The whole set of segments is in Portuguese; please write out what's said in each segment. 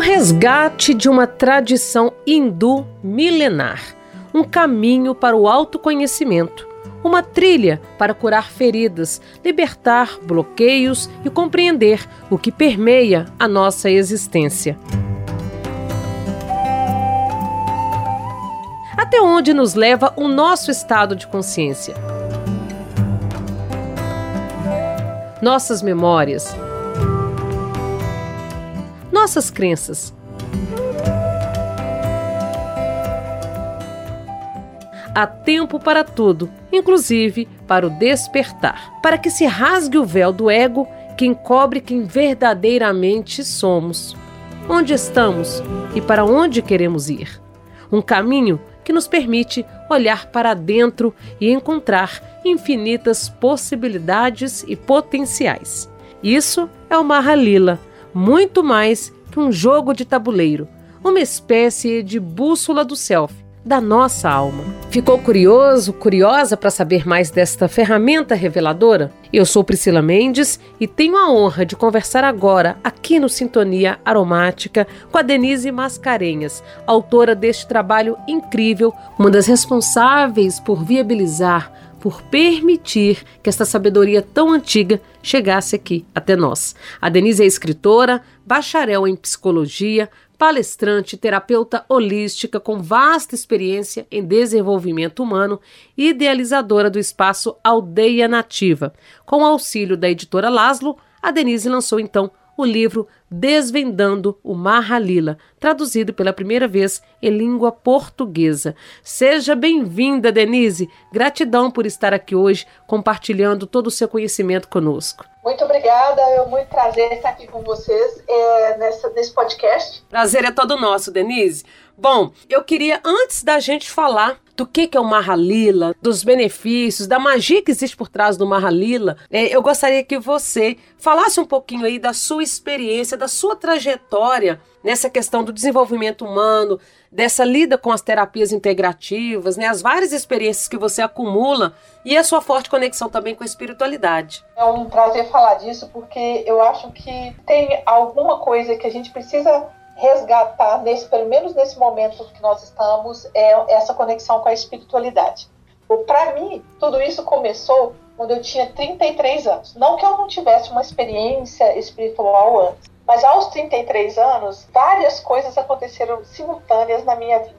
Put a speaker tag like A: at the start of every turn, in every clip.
A: resgate de uma tradição hindu milenar, um caminho para o autoconhecimento, uma trilha para curar feridas, libertar bloqueios e compreender o que permeia a nossa existência. Até onde nos leva o nosso estado de consciência? Nossas memórias, nossas crenças. Há tempo para tudo, inclusive para o despertar, para que se rasgue o véu do ego que encobre quem verdadeiramente somos, onde estamos e para onde queremos ir. Um caminho que nos permite olhar para dentro e encontrar infinitas possibilidades e potenciais. Isso é o Mahalila, muito mais que um jogo de tabuleiro, uma espécie de bússola do self, da nossa alma. Ficou curioso, curiosa para saber mais desta ferramenta reveladora? Eu sou Priscila Mendes e tenho a honra de conversar agora, aqui no Sintonia Aromática, com a Denise Mascarenhas, autora deste trabalho incrível, uma das responsáveis por viabilizar por permitir que esta sabedoria tão antiga chegasse aqui até nós. A Denise é escritora, bacharel em psicologia, palestrante, terapeuta holística com vasta experiência em desenvolvimento humano e idealizadora do espaço Aldeia Nativa. Com o auxílio da editora Laszlo, a Denise lançou então o livro Desvendando o Mahalila, traduzido pela primeira vez em língua portuguesa. Seja bem-vinda, Denise. Gratidão por estar aqui hoje compartilhando todo o seu conhecimento conosco.
B: Muito obrigada, é muito prazer estar aqui com vocês é, nessa, nesse podcast.
A: Prazer é todo nosso, Denise. Bom, eu queria, antes da gente falar do que, que é o Mahalila, dos benefícios, da magia que existe por trás do Mahalila, é, eu gostaria que você falasse um pouquinho aí da sua experiência, da sua trajetória nessa questão do desenvolvimento humano, dessa lida com as terapias integrativas, né, as várias experiências que você acumula e a sua forte conexão também com a espiritualidade.
B: É um prazer falar disso porque eu acho que tem alguma coisa que a gente precisa resgatar, nesse, pelo menos nesse momento que nós estamos, é essa conexão com a espiritualidade. Para mim, tudo isso começou quando eu tinha 33 anos. Não que eu não tivesse uma experiência espiritual antes, mas aos 33 anos, várias coisas aconteceram simultâneas na minha vida.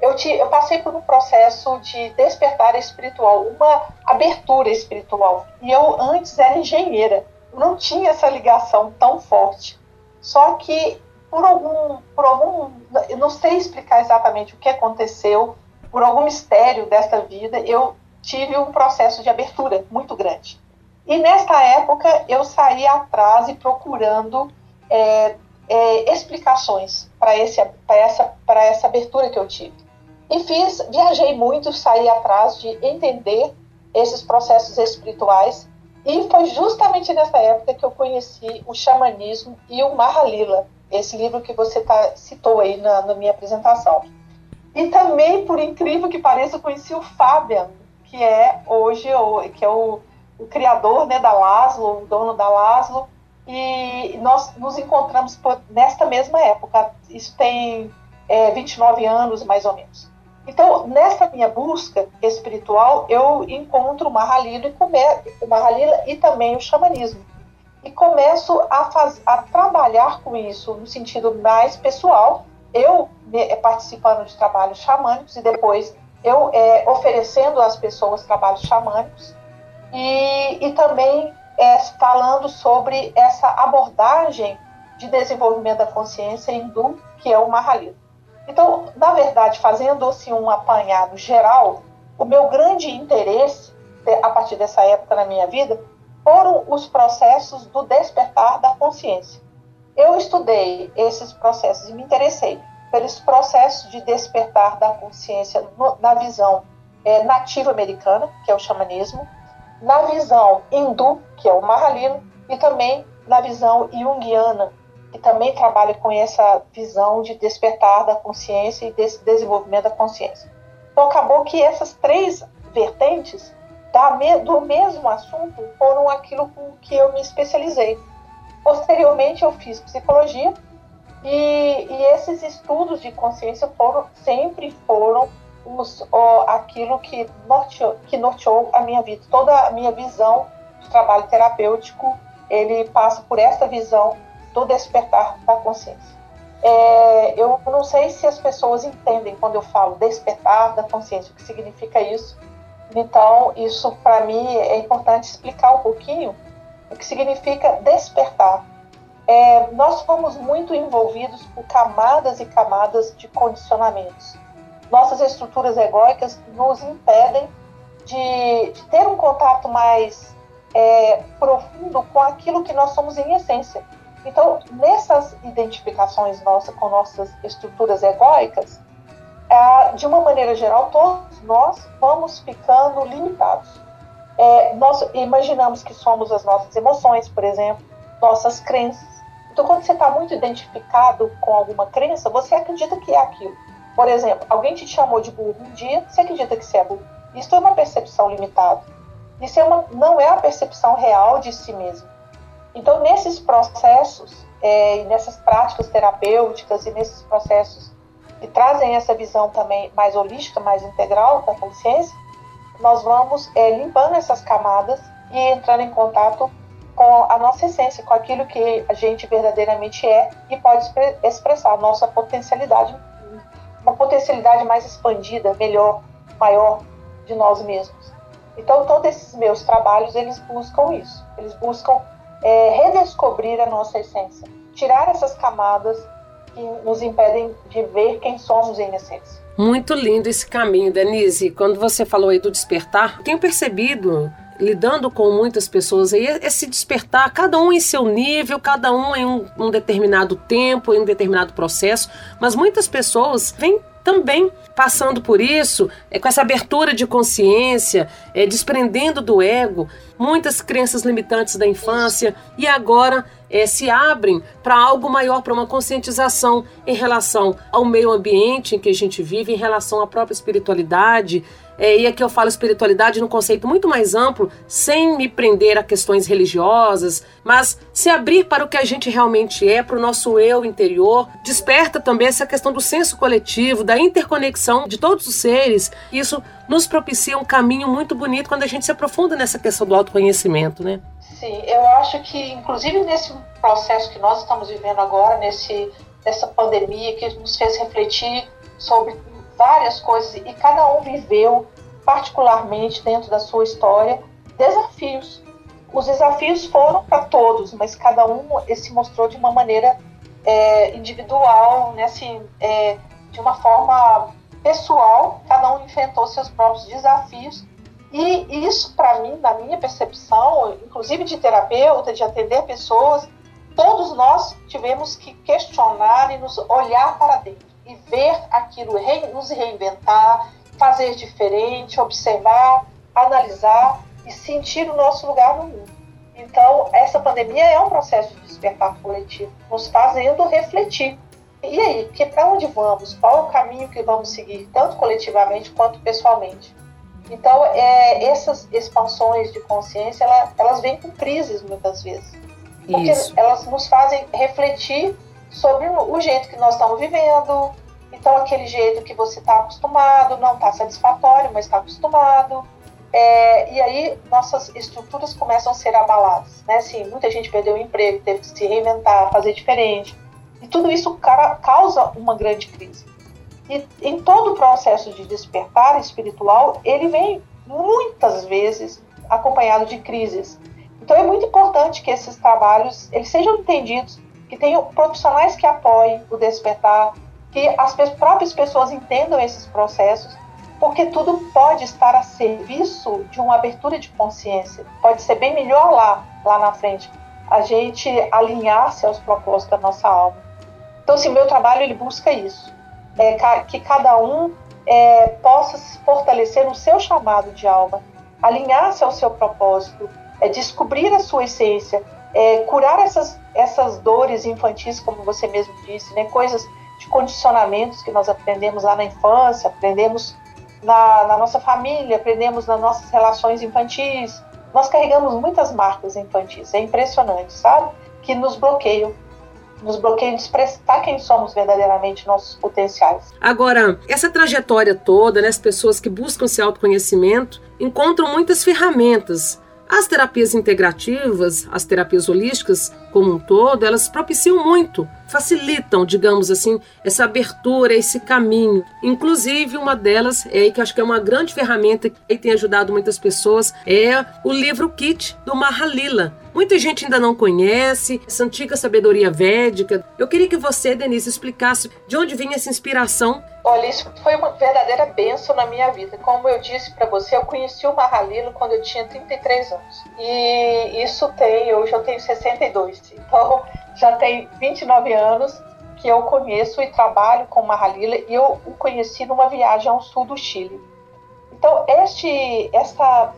B: Eu, te, eu passei por um processo de despertar espiritual, uma abertura espiritual. E eu antes era engenheira, não tinha essa ligação tão forte. Só que por algum, por algum, eu não sei explicar exatamente o que aconteceu, por algum mistério desta vida, eu tive um processo de abertura muito grande. E nesta época eu saí atrás e procurando é, é, explicações para essa, essa abertura que eu tive. E fiz, viajei muito, saí atrás de entender esses processos espirituais. E foi justamente nessa época que eu conheci o xamanismo e o Mahalila, esse livro que você tá, citou aí na, na minha apresentação. E também, por incrível que pareça, eu conheci o Fabian, que é hoje o, que é o, o criador né, da Laszlo, o dono da Laszlo, e nós nos encontramos nesta mesma época. Isso tem é, 29 anos, mais ou menos. Então, nessa minha busca espiritual, eu encontro o Mahalila e, come, o Mahalila e também o xamanismo. E começo a, faz, a trabalhar com isso no sentido mais pessoal, eu né, participando de trabalhos xamânicos e depois eu é, oferecendo às pessoas trabalhos xamânicos e, e também é, falando sobre essa abordagem de desenvolvimento da consciência hindu, que é o Mahalila. Então, na verdade, fazendo assim, um apanhado geral, o meu grande interesse, a partir dessa época na minha vida, foram os processos do despertar da consciência. Eu estudei esses processos e me interessei pelos processos de despertar da consciência na visão é, nativa americana, que é o xamanismo, na visão hindu, que é o Mahalila, e também na visão junguiana, que também trabalha com essa visão de despertar da consciência e desse desenvolvimento da consciência. Então, acabou que essas três vertentes do mesmo assunto foram aquilo com que eu me especializei. Posteriormente, eu fiz psicologia E, e esses estudos de consciência foram sempre foram os, aquilo que norteou, que norteou a minha vida. Toda a minha visão de trabalho terapêutico, ele passa por essa visão do despertar da consciência. É, eu não sei se as pessoas entendem quando eu falo despertar da consciência, o que significa isso. Então, isso para mim é importante explicar um pouquinho o que significa despertar. É, nós fomos muito envolvidos por camadas e camadas de condicionamentos nossas estruturas egóicas nos impedem de, de ter um contato mais é, profundo com aquilo que nós somos em essência. Então, nessas identificações nossas com nossas estruturas egóicas, é, de uma maneira geral, todos nós vamos ficando limitados. É, nós imaginamos que somos as nossas emoções, por exemplo, nossas crenças. Então, quando você está muito identificado com alguma crença, você acredita que é aquilo. Por exemplo, alguém te chamou de burro um dia, você acredita que você é burro. Isso é uma percepção limitada. Isso é uma, não é a percepção real de si mesmo. Então, nesses processos, é, nessas práticas terapêuticas e nesses processos que trazem essa visão também mais holística, mais integral da consciência, nós vamos é, limpando essas camadas e entrando em contato com a nossa essência, com aquilo que a gente verdadeiramente é e pode expressar nossa potencialidade potencialidade mais expandida, melhor, maior de nós mesmos. Então, todos esses meus trabalhos, eles buscam isso. Eles buscam é, redescobrir a nossa essência. Tirar essas camadas que nos impedem de ver quem somos em essência.
A: Muito lindo esse caminho, Denise. Quando você falou aí do despertar, tenho percebido lidando com muitas pessoas aí, esse despertar, cada um em seu nível, cada um em um, um determinado tempo, em um determinado processo, mas muitas pessoas vêm também passando por isso, é, com essa abertura de consciência, é, desprendendo do ego, muitas crenças limitantes da infância e agora é, se abrem para algo maior, para uma conscientização em relação ao meio ambiente em que a gente vive, em relação à própria espiritualidade, é, e aqui eu falo espiritualidade num conceito muito mais amplo, sem me prender a questões religiosas, mas se abrir para o que a gente realmente é, para o nosso eu interior. Desperta também essa questão do senso coletivo, da interconexão de todos os seres. Isso nos propicia um caminho muito bonito quando a gente se aprofunda nessa questão do autoconhecimento, né?
B: Sim, eu acho que, inclusive nesse processo que nós estamos vivendo agora, nesse, nessa pandemia que nos fez refletir sobre várias coisas e cada um viveu particularmente dentro da sua história desafios. Os desafios foram para todos, mas cada um se mostrou de uma maneira é, individual, né, assim, é, de uma forma pessoal. Cada um enfrentou seus próprios desafios e isso, para mim, na minha percepção, inclusive de terapeuta, de atender pessoas, todos nós tivemos que questionar e nos olhar para dentro e ver aquilo, nos reinventar, fazer diferente, observar, analisar e sentir o nosso lugar no mundo. Então, essa pandemia é um processo de despertar coletivo, nos fazendo refletir. E aí, para onde vamos? Qual é o caminho que vamos seguir, tanto coletivamente quanto pessoalmente? Então, é, essas expansões de consciência, ela, elas vêm com crises muitas vezes. Porque Isso. elas nos fazem refletir sobre o jeito que nós estamos vivendo. Então, aquele jeito que você está acostumado, não está satisfatório, mas está acostumado. É, e aí, nossas estruturas começam a ser abaladas. Né? Assim, muita gente perdeu o emprego, teve que se reinventar, fazer diferente. E tudo isso causa uma grande crise. E em todo o processo de despertar espiritual, ele vem muitas vezes acompanhado de crises. Então é muito importante que esses trabalhos eles sejam entendidos que tenham profissionais que apoiem o despertar, que as próprias pessoas entendam esses processos, porque tudo pode estar a serviço de uma abertura de consciência. Pode ser bem melhor lá, lá na frente, a gente alinhar-se aos propósitos da nossa alma. Então, assim, meu trabalho ele busca isso, é, que cada um é, possa se fortalecer no seu chamado de alma, alinhar-se ao seu propósito, é, descobrir a sua essência, é, curar essas, essas dores infantis, como você mesmo disse, né? coisas de condicionamentos que nós aprendemos lá na infância, aprendemos na, na nossa família, aprendemos nas nossas relações infantis. Nós carregamos muitas marcas infantis, é impressionante, sabe? Que nos bloqueiam. nos bloqueia de expressar quem somos verdadeiramente, nossos potenciais.
A: Agora, essa trajetória toda, né, as pessoas que buscam esse autoconhecimento encontram muitas ferramentas as terapias integrativas, as terapias holísticas como um todo, elas propiciam muito, facilitam, digamos assim, essa abertura, esse caminho. Inclusive, uma delas, é que acho que é uma grande ferramenta que tem ajudado muitas pessoas, é o livro Kit do Mahalila. Muita gente ainda não conhece essa antiga sabedoria védica. Eu queria que você, Denise, explicasse de onde vem essa inspiração
B: Olha, isso foi uma verdadeira bênção na minha vida. Como eu disse para você, eu conheci o Mahalilo quando eu tinha 33 anos. E isso tem, hoje eu tenho 62. Então, já tem 29 anos que eu conheço e trabalho com Mahalila e eu o conheci numa viagem ao sul do Chile. Então, este, esta,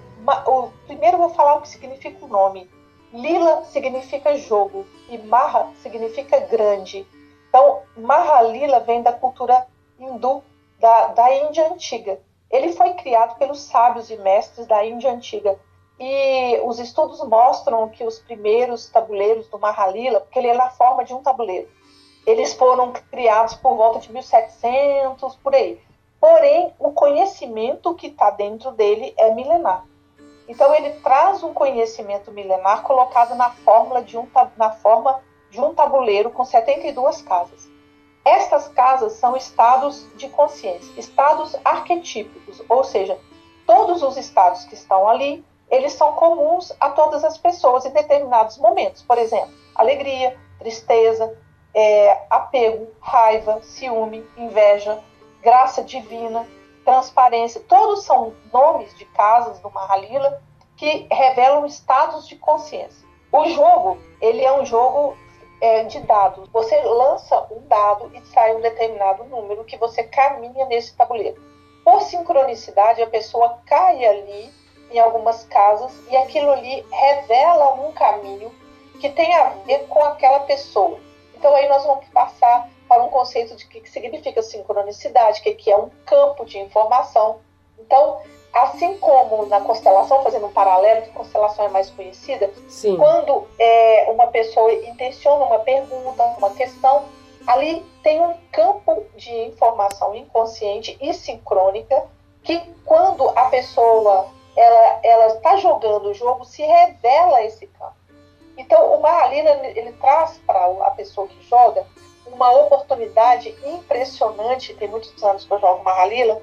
B: o, primeiro vou falar o que significa o nome. Lila significa jogo e Maha significa grande. Então, Mahalila vem da cultura hindu da, da Índia Antiga. Ele foi criado pelos sábios e mestres da Índia Antiga. E os estudos mostram que os primeiros tabuleiros do Mahalila, porque ele é na forma de um tabuleiro, eles foram criados por volta de 1700, por aí. Porém, o conhecimento que está dentro dele é milenar. Então, ele traz um conhecimento milenar colocado na, fórmula de um, na forma de um tabuleiro com 72 casas. Estas casas são estados de consciência, estados arquetípicos, ou seja, todos os estados que estão ali, eles são comuns a todas as pessoas em determinados momentos. Por exemplo, alegria, tristeza, é, apego, raiva, ciúme, inveja, graça divina, transparência. Todos são nomes de casas do Mahalila que revelam estados de consciência. O jogo, ele é um jogo é, de dados. Você lança um dado e sai um determinado número que você caminha nesse tabuleiro. Por sincronicidade, a pessoa cai ali em algumas casas e aquilo ali revela um caminho que tem a ver com aquela pessoa. Então aí nós vamos passar para um conceito de que significa sincronicidade, que é um campo de informação. Então, Assim como na constelação, fazendo um paralelo, que constelação é mais conhecida, Sim. quando é, uma pessoa intenciona uma pergunta, uma questão, ali tem um campo de informação inconsciente e sincrônica que quando a pessoa ela está jogando o jogo se revela esse campo. Então o Mahalila ele traz para a pessoa que joga uma oportunidade impressionante. Tem muitos anos que eu jogo Mahalila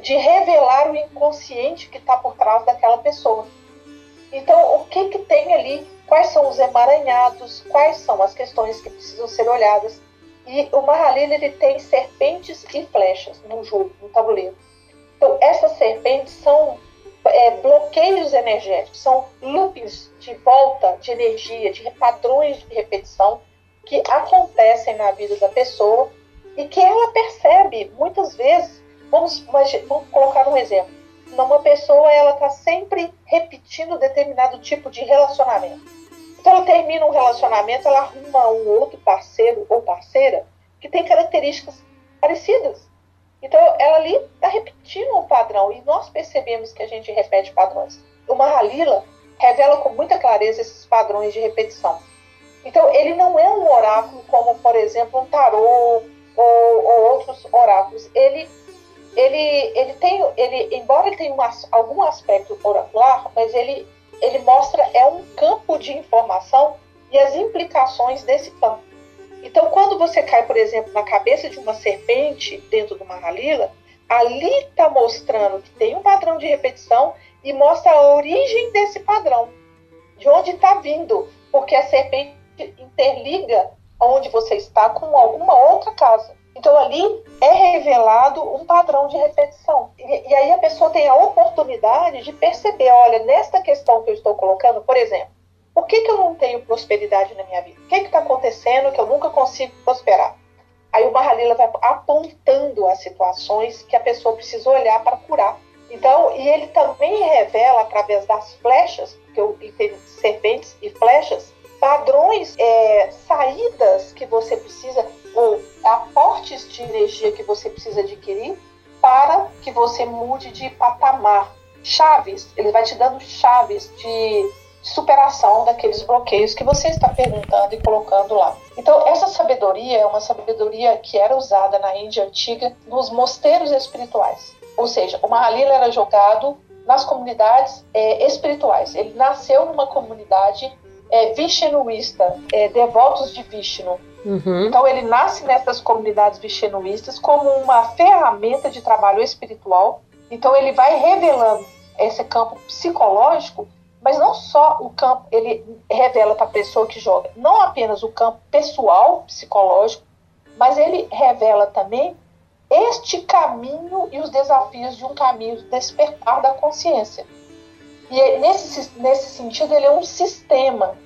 B: de revelar o inconsciente que está por trás daquela pessoa. Então, o que, que tem ali? Quais são os emaranhados? Quais são as questões que precisam ser olhadas? E o Mahalil ele tem serpentes e flechas no jogo, no tabuleiro. Então, essas serpentes são é, bloqueios energéticos, são loopings de volta de energia, de padrões de repetição que acontecem na vida da pessoa e que ela percebe muitas vezes Vamos, vamos colocar um exemplo. Uma pessoa ela está sempre repetindo determinado tipo de relacionamento. Então ela termina um relacionamento, ela arruma um outro parceiro ou parceira que tem características parecidas. Então ela ali está repetindo um padrão e nós percebemos que a gente repete padrões. O Mahalila revela com muita clareza esses padrões de repetição. Então ele não é um oráculo como, por exemplo, um tarô ou, ou outros oráculos. Ele ele, ele tem, ele, embora ele tenha um, algum aspecto oracular, mas ele, ele mostra é um campo de informação e as implicações desse campo. Então, quando você cai, por exemplo, na cabeça de uma serpente dentro de uma ralila, ali está mostrando que tem um padrão de repetição e mostra a origem desse padrão, de onde está vindo, porque a serpente interliga onde você está com alguma outra casa. Então ali é revelado um padrão de repetição. E, e, aí a pessoa tem a oportunidade de perceber, olha, nesta questão que eu estou colocando, por exemplo, por que, que eu não tenho prosperidade na minha vida? O que está acontecendo que eu nunca consigo prosperar? Aí o Mahalila vai apontando as situações que a pessoa precisa olhar para curar. Então, e ele também revela através das flechas, porque eu tem serpentes e flechas, padrões, é, saídas que você precisa, ou aportes de energia que você precisa adquirir para que você mude de patamar. Chaves, ele vai te dando chaves de superação daqueles bloqueios que você está perguntando e colocando lá. Então, essa sabedoria é uma sabedoria que era usada na Índia antiga nos mosteiros espirituais. Ou seja, o Mahalila era jogado nas comunidades é, espirituais. Ele nasceu numa comunidade é, Vishnuísta, é, devotos de Vishnu. Uhum. Então ele nasce nessas comunidades Vishnuístas como uma ferramenta de trabalho espiritual. Então ele vai revelando esse campo psicológico mas não só o campo, ele revela para a pessoa que joga, não apenas o campo pessoal, psicológico, mas ele revela também este caminho e os desafios de um caminho de despertar da consciência. E nesse, nesse sentido, ele é um sistema,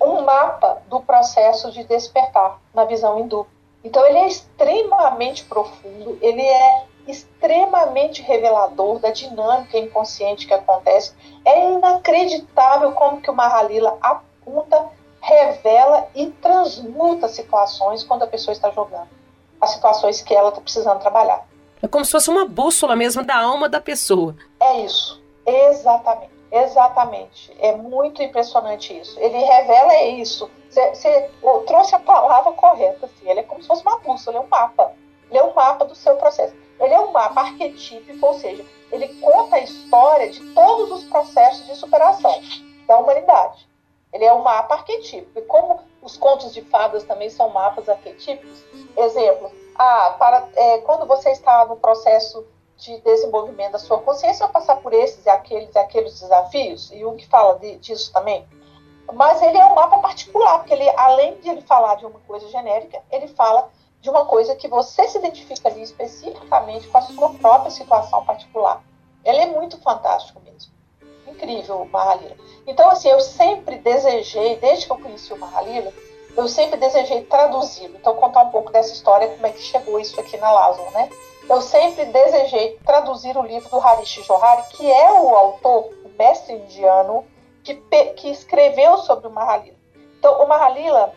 B: um mapa do processo de despertar na visão hindu. Então, ele é extremamente profundo, ele é extremamente revelador da dinâmica inconsciente que acontece. É inacreditável como que o Mahalila aponta, revela e transmuta situações quando a pessoa está jogando. As situações que ela está precisando trabalhar.
A: É como se fosse uma bússola mesmo da alma da pessoa.
B: É isso. Exatamente. Exatamente. É muito impressionante isso. Ele revela isso. Você trouxe a palavra correta. Assim. Ele é como se fosse uma bússola, é um mapa. Ele é um mapa do seu processo. Ele é um mapa arquetípico, ou seja, ele conta a história de todos os processos de superação da humanidade. Ele é um mapa arquetípico. E como os contos de fadas também são mapas arquetípicos, exemplo, ah, para, é, quando você está no processo de desenvolvimento da sua consciência, vai passar por esses e aqueles aqueles desafios, e o que fala de, disso também. Mas ele é um mapa particular, porque ele, além de ele falar de uma coisa genérica, ele fala de uma coisa que você se identifica ali especificamente com a sua própria situação particular. Ele é muito fantástico mesmo. Incrível Mahalila. Então, assim, eu sempre desejei, desde que eu conheci o Mahalila, eu sempre desejei traduzi-lo. Então, contar um pouco dessa história, como é que chegou isso aqui na Lázaro, né? Eu sempre desejei traduzir o livro do Harish Johari, que é o autor, o mestre indiano, que, que escreveu sobre o Mahalila. Então, o Mahalila,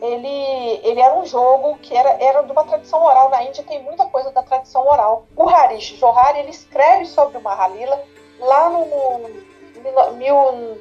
B: ele, ele era um jogo que era, era de uma tradição oral. Na Índia tem muita coisa da tradição oral. O Harish Johari, ele escreve sobre o Mahalila lá no, no mil,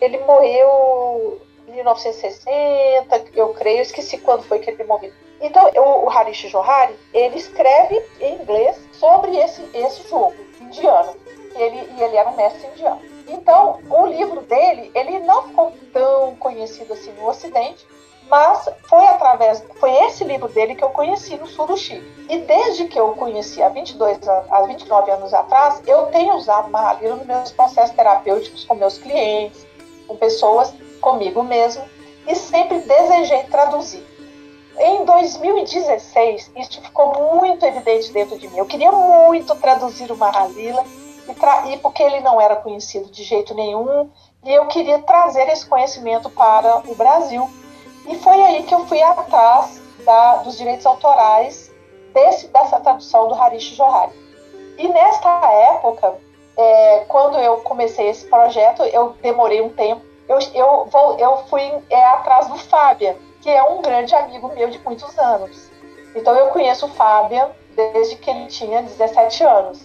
B: ele morreu em 1960, eu creio, esqueci quando foi que ele morreu. Então, o, o Harish Johari, ele escreve em inglês sobre esse, esse jogo indiano. Ele, e ele era um mestre indiano. Então, o livro dele, ele não ficou tão conhecido assim no Ocidente, mas foi através, foi esse livro dele que eu conheci no sul do Chile. E desde que eu o conheci há 22, há 29 anos atrás, eu tenho usado Mahalila nos meus processos terapêuticos com meus clientes, com pessoas, comigo mesmo, e sempre desejei traduzir. Em 2016, isso ficou muito evidente dentro de mim. Eu queria muito traduzir o Mahalila, e, tra e porque ele não era conhecido de jeito nenhum, e eu queria trazer esse conhecimento para o Brasil e foi aí que eu fui atrás da, dos direitos autorais desse, dessa tradução do Harish Johari. E nesta época, é, quando eu comecei esse projeto, eu demorei um tempo. Eu, eu, vou, eu fui é, atrás do Fábio, que é um grande amigo meu de muitos anos. Então eu conheço o Fábio desde que ele tinha 17 anos.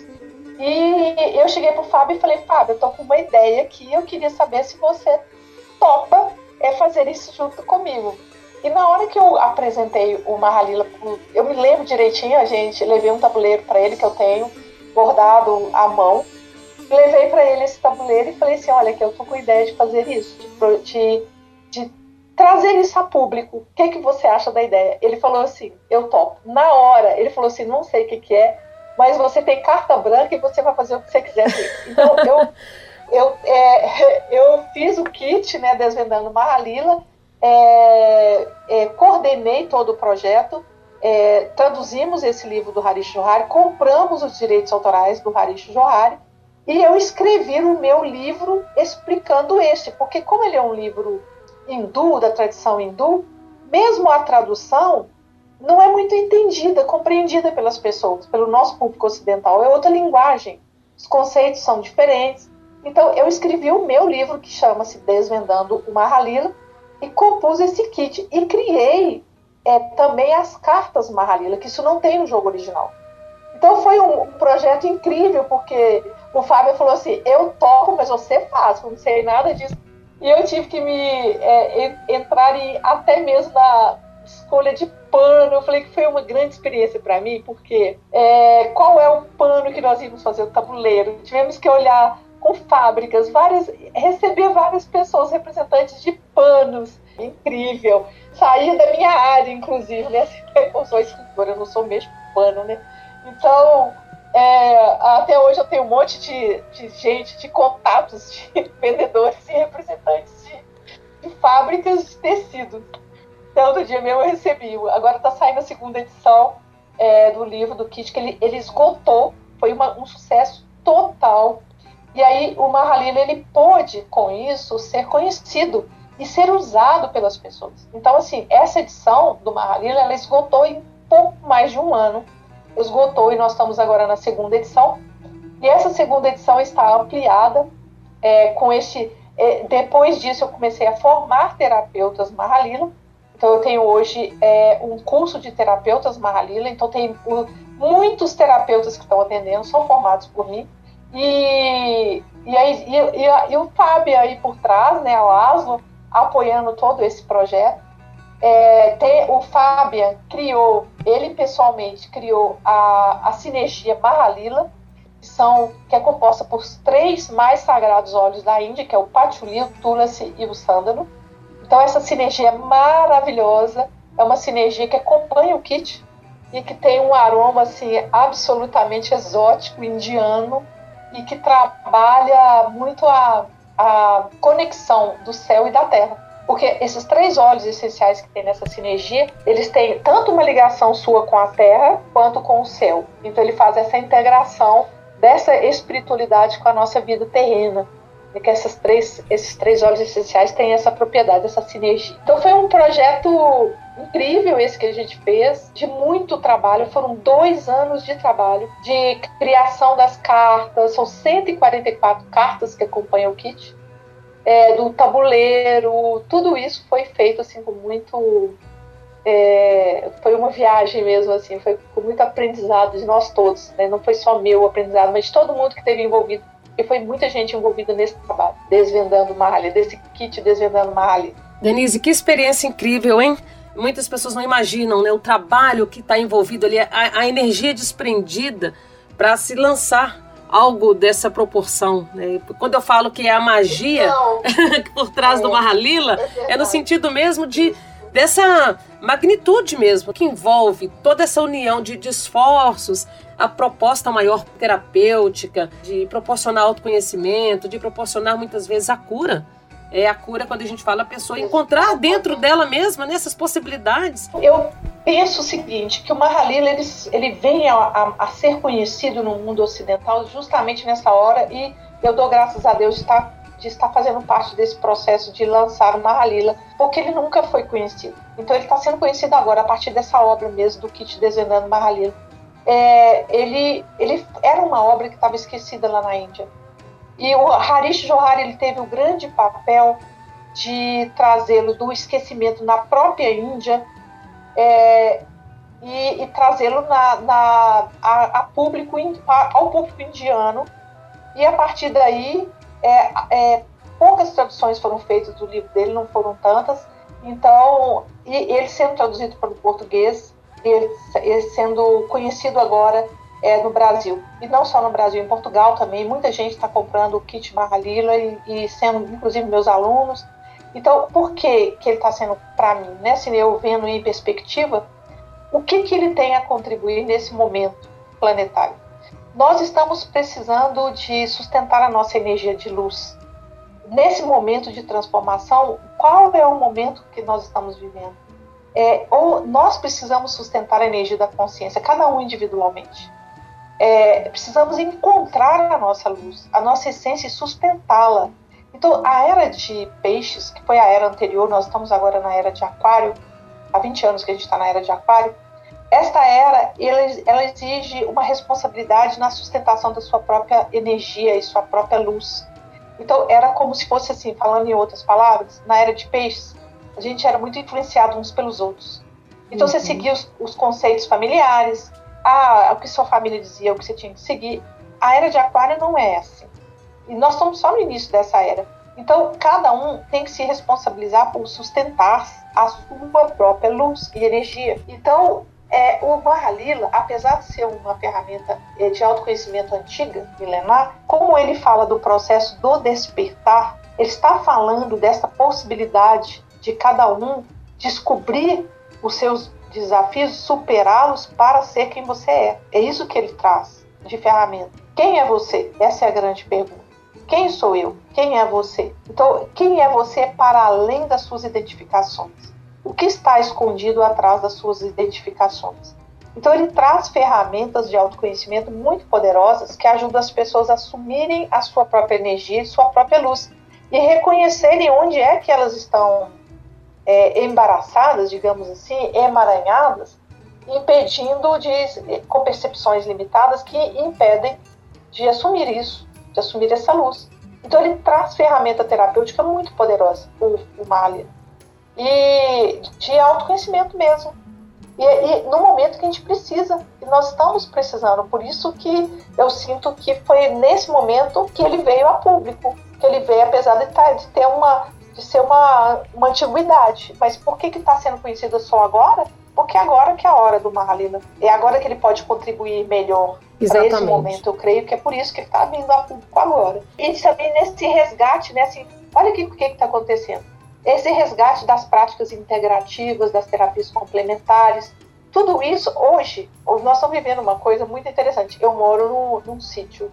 B: E eu cheguei pro Fábio e falei, Fábio, eu tô com uma ideia aqui, eu queria saber se você topa é fazer isso junto comigo. E na hora que eu apresentei o Mahalila, eu me lembro direitinho, a gente levei um tabuleiro para ele que eu tenho bordado à mão. Levei para ele esse tabuleiro e falei assim: olha, que eu tô com ideia de fazer isso, de, de, de trazer isso a público. O que, que você acha da ideia? Ele falou assim: eu topo. Na hora, ele falou assim: não sei o que, que é, mas você tem carta branca e você vai fazer o que você quiser. Então eu eu, é, eu fiz o kit, né, Desvendando Mahalila, é, é, coordenei todo o projeto, é, traduzimos esse livro do Harish Johari, compramos os direitos autorais do Harish Johari, e eu escrevi o meu livro explicando este, porque como ele é um livro hindu, da tradição hindu, mesmo a tradução não é muito entendida, compreendida pelas pessoas, pelo nosso público ocidental, é outra linguagem, os conceitos são diferentes, então, eu escrevi o meu livro, que chama-se Desvendando o Mahalila, e compus esse kit. E criei é, também as cartas Mahalila, que isso não tem no jogo original. Então, foi um, projeto incrível, porque o Fábio falou assim: eu toco, mas você faz, não sei nada disso. E eu tive que me é, entrar em, até mesmo na escolha de pano. Eu falei que foi uma grande experiência para mim, porque é, qual é o pano que nós íamos fazer o tabuleiro? Tivemos que olhar com fábricas, várias, receber várias pessoas, representantes de panos. Incrível. Sair da minha área, inclusive, né? Eu sou escritora, eu não sou mesmo pano, né? Então, é, até hoje eu tenho um monte de, de gente, de contatos, de vendedores e representantes de, de fábricas de tecido. Então, outro dia mesmo eu recebi. Agora está saindo a segunda edição é, do livro do Kit, que ele, ele esgotou. Foi uma, um sucesso total. E aí o Mahalila, ele pôde, com isso, ser conhecido e ser usado pelas pessoas. Então, assim, essa edição do Mahalila, ela esgotou em pouco mais de um ano. Esgotou e nós estamos agora na segunda edição. E essa segunda edição está ampliada é, com este... É, depois disso, eu comecei a formar terapeutas Mahalila então, eu tenho hoje é, um curso de terapeutas Mahalila, então tem muitos terapeutas que estão atendendo, são formados por mim. E, e, aí, e, e, e o Fábio aí por trás, né, o Aslo, apoiando todo esse projeto. É, tem, o Fábio criou, ele pessoalmente criou a, a sinergia Mahalila, que, são, que é composta por três mais sagrados óleos da Índia, que é o Patchouli, o Tulasi e o Sândalo então essa sinergia é maravilhosa, é uma sinergia que acompanha o kit e que tem um aroma assim absolutamente exótico indiano e que trabalha muito a, a conexão do céu e da terra. Porque esses três óleos essenciais que tem nessa sinergia, eles têm tanto uma ligação sua com a terra quanto com o céu. Então ele faz essa integração dessa espiritualidade com a nossa vida terrena que essas três, esses três óleos essenciais têm essa propriedade, essa sinergia. Então foi um projeto incrível esse que a gente fez, de muito trabalho. Foram dois anos de trabalho, de criação das cartas, são 144 cartas que acompanham o kit, é, do tabuleiro, tudo isso foi feito assim com muito é, foi uma viagem mesmo, assim, foi com muito aprendizado de nós todos, né? não foi só meu aprendizado, mas de todo mundo que esteve envolvido e foi muita gente envolvida nesse trabalho, desvendando malha, desse kit desvendando malha.
A: Denise, que experiência incrível, hein? Muitas pessoas não imaginam né, o trabalho que está envolvido ali, a, a energia desprendida para se lançar algo dessa proporção. Né? Quando eu falo que é a magia então, por trás é, do Mahalila, é, é no sentido mesmo de dessa magnitude mesmo, que envolve toda essa união de, de esforços, a proposta maior terapêutica, de proporcionar autoconhecimento, de proporcionar muitas vezes a cura. É a cura quando a gente fala a pessoa encontrar dentro dela mesma nessas possibilidades.
B: Eu penso o seguinte, que o Mahalila ele, ele vem a, a, a, ser conhecido no mundo ocidental justamente nessa hora e eu dou graças a Deus de estar de estar fazendo parte desse processo de lançar o Mahalila, porque ele nunca foi conhecido. Então ele está sendo conhecido agora a partir dessa obra mesmo do Kit Desvendando Mahalila. É, ele, ele era uma obra que estava esquecida lá na Índia. E o Harish Johar ele teve o grande papel de trazê-lo do esquecimento na própria Índia é, e, e trazê-lo na, na, a, a público, ao público indiano. E a partir daí é, é, poucas traduções foram feitas do livro dele, não foram tantas. Então, e ele sendo traduzido para o português, sendo conhecido agora é, no Brasil. E não só no Brasil, em Portugal também. Muita gente está comprando o kit Mahalila e, e, sendo, inclusive, meus alunos. Então, por que, que ele está sendo para mim? Né? Se eu vendo em perspectiva, o que, que ele tem a contribuir nesse momento planetário? Nós estamos precisando de sustentar a nossa energia de luz. Nesse momento de transformação, qual é o momento que nós estamos vivendo? É, ou nós precisamos sustentar a energia da consciência, cada um individualmente. É, precisamos encontrar a nossa luz, a nossa essência e sustentá-la. Então, a era de peixes, que foi a era anterior, nós estamos agora na era de aquário, há 20 anos que a gente está na era de aquário, esta era, ela exige uma responsabilidade na sustentação da sua própria energia e sua própria luz. Então, era como se fosse assim, falando em outras palavras, na era de peixes, a gente era muito influenciado uns pelos outros. Então, uhum. você seguia os, os, conceitos familiares, ah, o que sua família dizia, o que você tinha que seguir. A era de aquário não é assim. E nós estamos só no início dessa era. Então, cada um tem que se responsabilizar por sustentar a sua própria luz e energia. Então, é, o Mahalila, apesar de ser uma ferramenta é, de autoconhecimento antiga, milenar, como ele fala do processo do despertar, ele está falando dessa possibilidade de cada um descobrir os seus desafios, superá-los para ser quem você é. É isso que ele traz de ferramenta. Quem é você? Essa é a grande pergunta. Quem sou eu? Quem é você? Então, quem é você para além das suas identificações? O que está escondido atrás das suas identificações? Então, ele traz ferramentas de autoconhecimento muito poderosas que ajudam as pessoas a assumirem a sua própria energia e sua própria luz e reconhecerem onde é que elas estão é, embaraçadas, digamos assim, emaranhadas, impedindo de, com percepções limitadas que impedem de assumir isso de assumir essa luz. Então ele traz ferramenta terapêutica muito poderosa, o, o Malia, e de autoconhecimento mesmo. E, e, no momento que a gente precisa, e nós estamos precisando, por isso que eu sinto que foi nesse momento que ele veio a público, que ele veio apesar de, tá, de ter uma de ser uma, uma antiguidade. Mas por que está sendo conhecido só agora? Porque agora que é a hora do Mahalila. É agora que ele pode contribuir melhor para esse momento. Eu creio que é por isso que ele está vindo a público agora. E também nesse resgate, né, assim, olha o que está acontecendo. Esse resgate das práticas integrativas, das terapias complementares, tudo isso hoje, nós estamos vivendo uma coisa muito interessante. Eu moro no, num sítio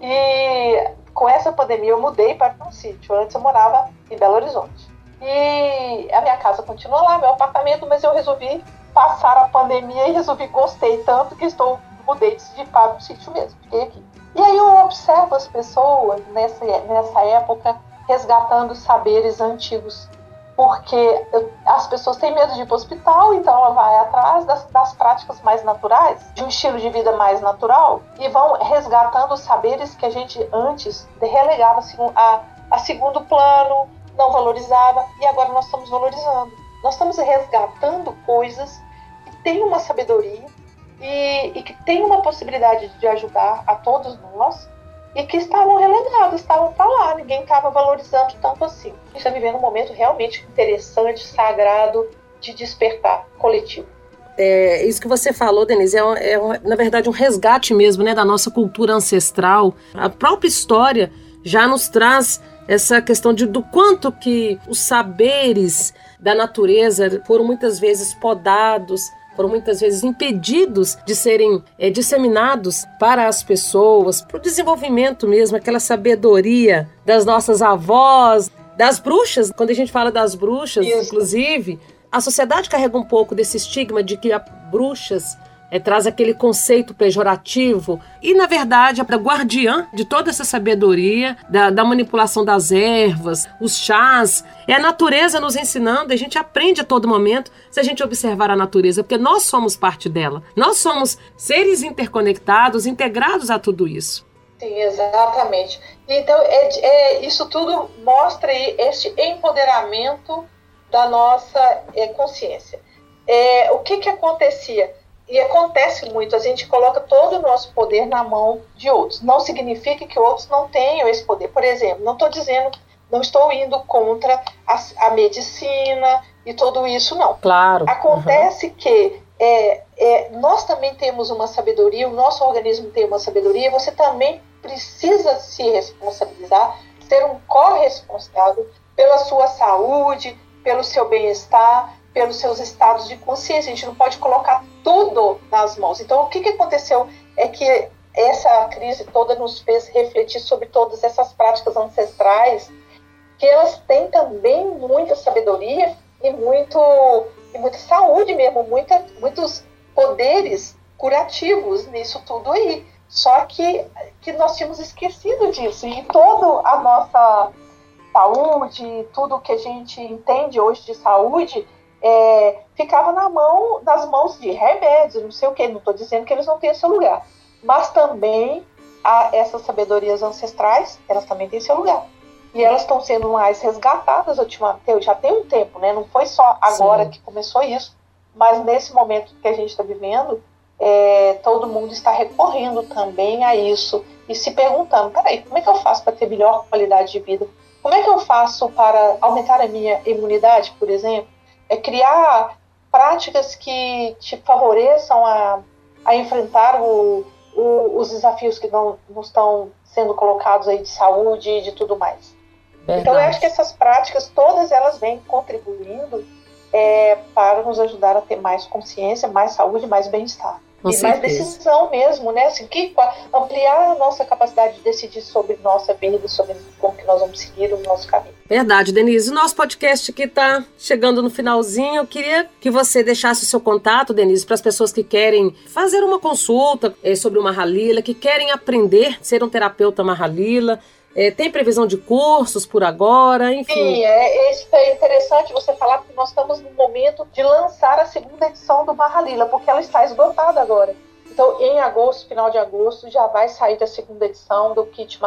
B: e com essa pandemia eu mudei para um sítio. Antes eu morava em Belo Horizonte. E a minha casa continua lá, meu apartamento, mas eu resolvi passar a pandemia e resolvi, gostei tanto que estou mudei de para o sítio mesmo, fiquei aqui. E aí eu observo as pessoas nessa, nessa época resgatando saberes antigos, porque as pessoas têm medo de ir para o hospital, então ela vai atrás das, das práticas mais naturais, de um estilo de vida mais natural, e vão resgatando os saberes que a gente antes relegava a, a segundo plano, não valorizava, e agora nós estamos valorizando. Nós estamos resgatando coisas que têm uma sabedoria e, e que tem uma possibilidade de ajudar a todos nós e que estavam relegados, estavam para lá, ninguém estava valorizando tanto assim. A gente está vivendo um momento realmente interessante, sagrado, de despertar coletivo.
A: É, isso que você falou, Denise, é, é, na verdade um resgate mesmo né, da nossa cultura ancestral. A própria história já nos traz essa questão de, do quanto que os saberes da natureza foram muitas vezes podados, foram muitas vezes impedidos de serem é, disseminados para as pessoas, para o desenvolvimento mesmo, aquela sabedoria das nossas avós, das bruxas. Quando a gente fala das bruxas, Isso. inclusive, a sociedade carrega um pouco desse estigma de que as bruxas é, traz aquele conceito pejorativo e, na verdade, é guardiã de toda essa sabedoria da, da, manipulação das ervas, os chás. É a natureza nos ensinando, a gente aprende a todo momento se a gente observar a natureza, porque nós somos parte dela. Nós somos seres interconectados, integrados a tudo isso.
B: Sim, exatamente. Então, é, é, isso tudo mostra este empoderamento da nossa é, consciência. É, o que, que acontecia? E acontece muito, a gente coloca todo o nosso poder na mão de outros. Não significa que outros não tenham esse poder. Por exemplo, não estou dizendo, não estou indo contra a, a, medicina e tudo isso, não.
A: Claro.
B: Acontece uhum. que é, é, nós também temos uma sabedoria, o nosso organismo tem uma sabedoria, você também precisa se responsabilizar, ser um corresponsável pela sua saúde, pelo seu bem-estar, pelos seus estados de consciência. A gente não pode colocar tudo nas mãos. Então, o que, que aconteceu é que essa crise toda nos fez refletir sobre todas essas práticas ancestrais, que elas têm também muita sabedoria e, muito, e muita saúde mesmo, muita, muitos poderes curativos nisso tudo aí. Só que, que nós tínhamos esquecido disso. E toda a nossa saúde, tudo que a gente entende hoje de saúde, é, ficava na mão, nas mãos de remédios, não sei o que, não estou dizendo que eles não têm seu lugar, mas também essas sabedorias ancestrais, elas também têm seu lugar. E elas estão sendo mais resgatadas ultimamente, já tem um tempo, né? Não foi só agora Sim. que começou isso, mas nesse momento que a gente está vivendo, é, todo mundo está recorrendo também a isso e se perguntando: peraí, como é que eu faço para ter melhor qualidade de vida? Como é que eu faço para aumentar a minha imunidade, por exemplo? É criar práticas que te favoreçam a, a enfrentar o, o, os desafios que não, não estão sendo colocados aí de saúde e de tudo mais. Verdade. Então eu acho que essas práticas todas elas vêm contribuindo é, para nos ajudar a ter mais consciência, mais saúde, mais bem-estar. Com e certeza. mais decisão mesmo, né? Assim, que, ampliar a nossa capacidade de decidir sobre nossa vida, sobre como que nós vamos seguir o nosso caminho.
A: Verdade, Denise. O nosso podcast aqui está chegando no finalzinho. Eu queria que você deixasse o seu contato, Denise, para as pessoas que querem fazer uma consulta é, sobre uma Mahalila, que querem aprender a ser um terapeuta Mahalila. É, tem previsão de cursos por agora, enfim.
B: Sim, é, isso é interessante você falar, porque nós estamos no momento de lançar a segunda edição do Mahalila, porque ela está esgotada agora. Então, em agosto, final de agosto, já vai sair a segunda edição do Kit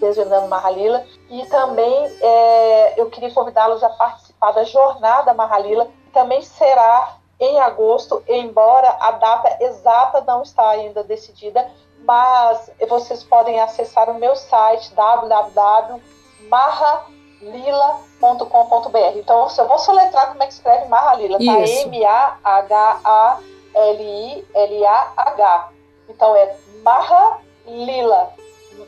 B: Desvendando Mahalila. E também é, eu queria convidá-los a participar da Jornada Mahalila, que também será em agosto, embora a data exata não está ainda decidida, mas vocês podem acessar o meu site www.marralila.com.br. Então, eu vou soletrar como é que escreve Marralila, tá? M-A-H-A-L-I-L-A-H. Então, é Marralila,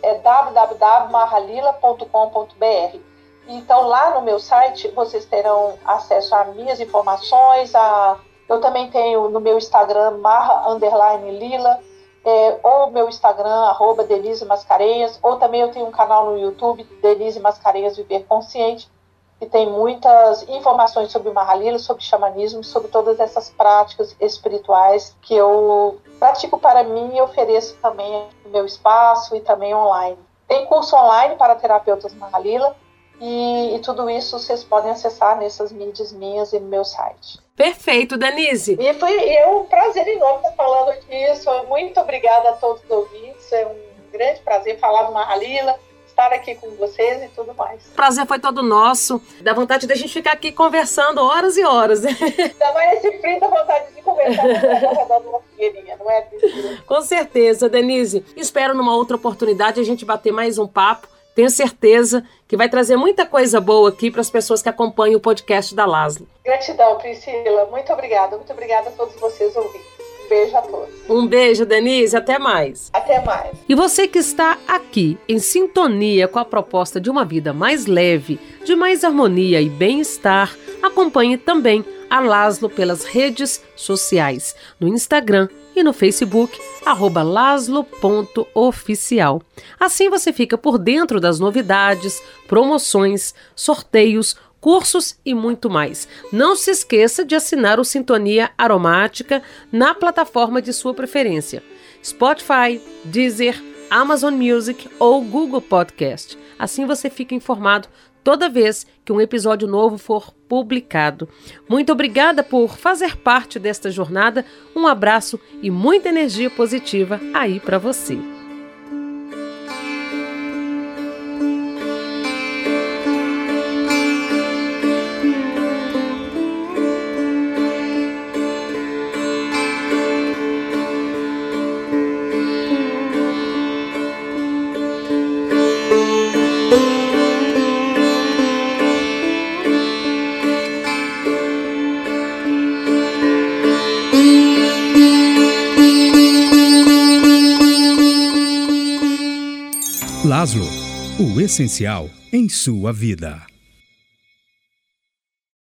B: é www.marralila.com.br. Então, lá no meu site, vocês terão acesso a minhas informações, a... eu também tenho no meu Instagram, marra, underline, lila, é, ou meu Instagram, arroba Denise Mascarenhas, ou também eu tenho um canal no YouTube, Denise Mascarenhas Viver Consciente, que tem muitas informações sobre Mahalila, sobre xamanismo, sobre todas essas práticas espirituais que eu pratico para mim e ofereço também no meu espaço e também online. Tem curso online para terapeutas Mahalila, e, e, tudo isso vocês podem acessar nessas mídias minhas e no meu site.
A: Perfeito, Denise.
B: E foi é um prazer enorme estar falando disso. Muito obrigada a todos os ouvintes. É um grande prazer falar do Mahalila, estar aqui com vocês e tudo mais.
A: Prazer foi todo nosso. Dá vontade da gente ficar aqui conversando horas e horas.
B: Ainda mais esse frio, dá vontade de conversar redor de uma fogueirinha, não é,
A: Com certeza, Denise. Espero numa outra oportunidade a gente bater mais um papo tenho certeza que vai trazer muita coisa boa aqui para as pessoas que acompanham o podcast da Laszlo.
B: Gratidão, Priscila. Muito obrigada. Muito obrigada a todos vocês ouvintes. Um beijo a todos.
A: Um beijo, Denise. Até mais.
B: Até mais.
A: E você que está aqui em sintonia com a proposta de uma vida mais leve, de mais harmonia e bem-estar, acompanhe também a Laszlo pelas redes sociais, no Instagram e no Facebook, laslo.oficial. Assim você fica por dentro das novidades, promoções, sorteios, cursos e muito mais. Não se esqueça de assinar o Sintonia Aromática na plataforma de sua preferência: Spotify, Deezer, Amazon Music ou Google Podcast. Assim você fica informado toda vez que um episódio novo for publicado. Muito obrigada por fazer parte desta jornada. Um abraço e muita energia positiva aí para você.
C: Essencial em sua vida.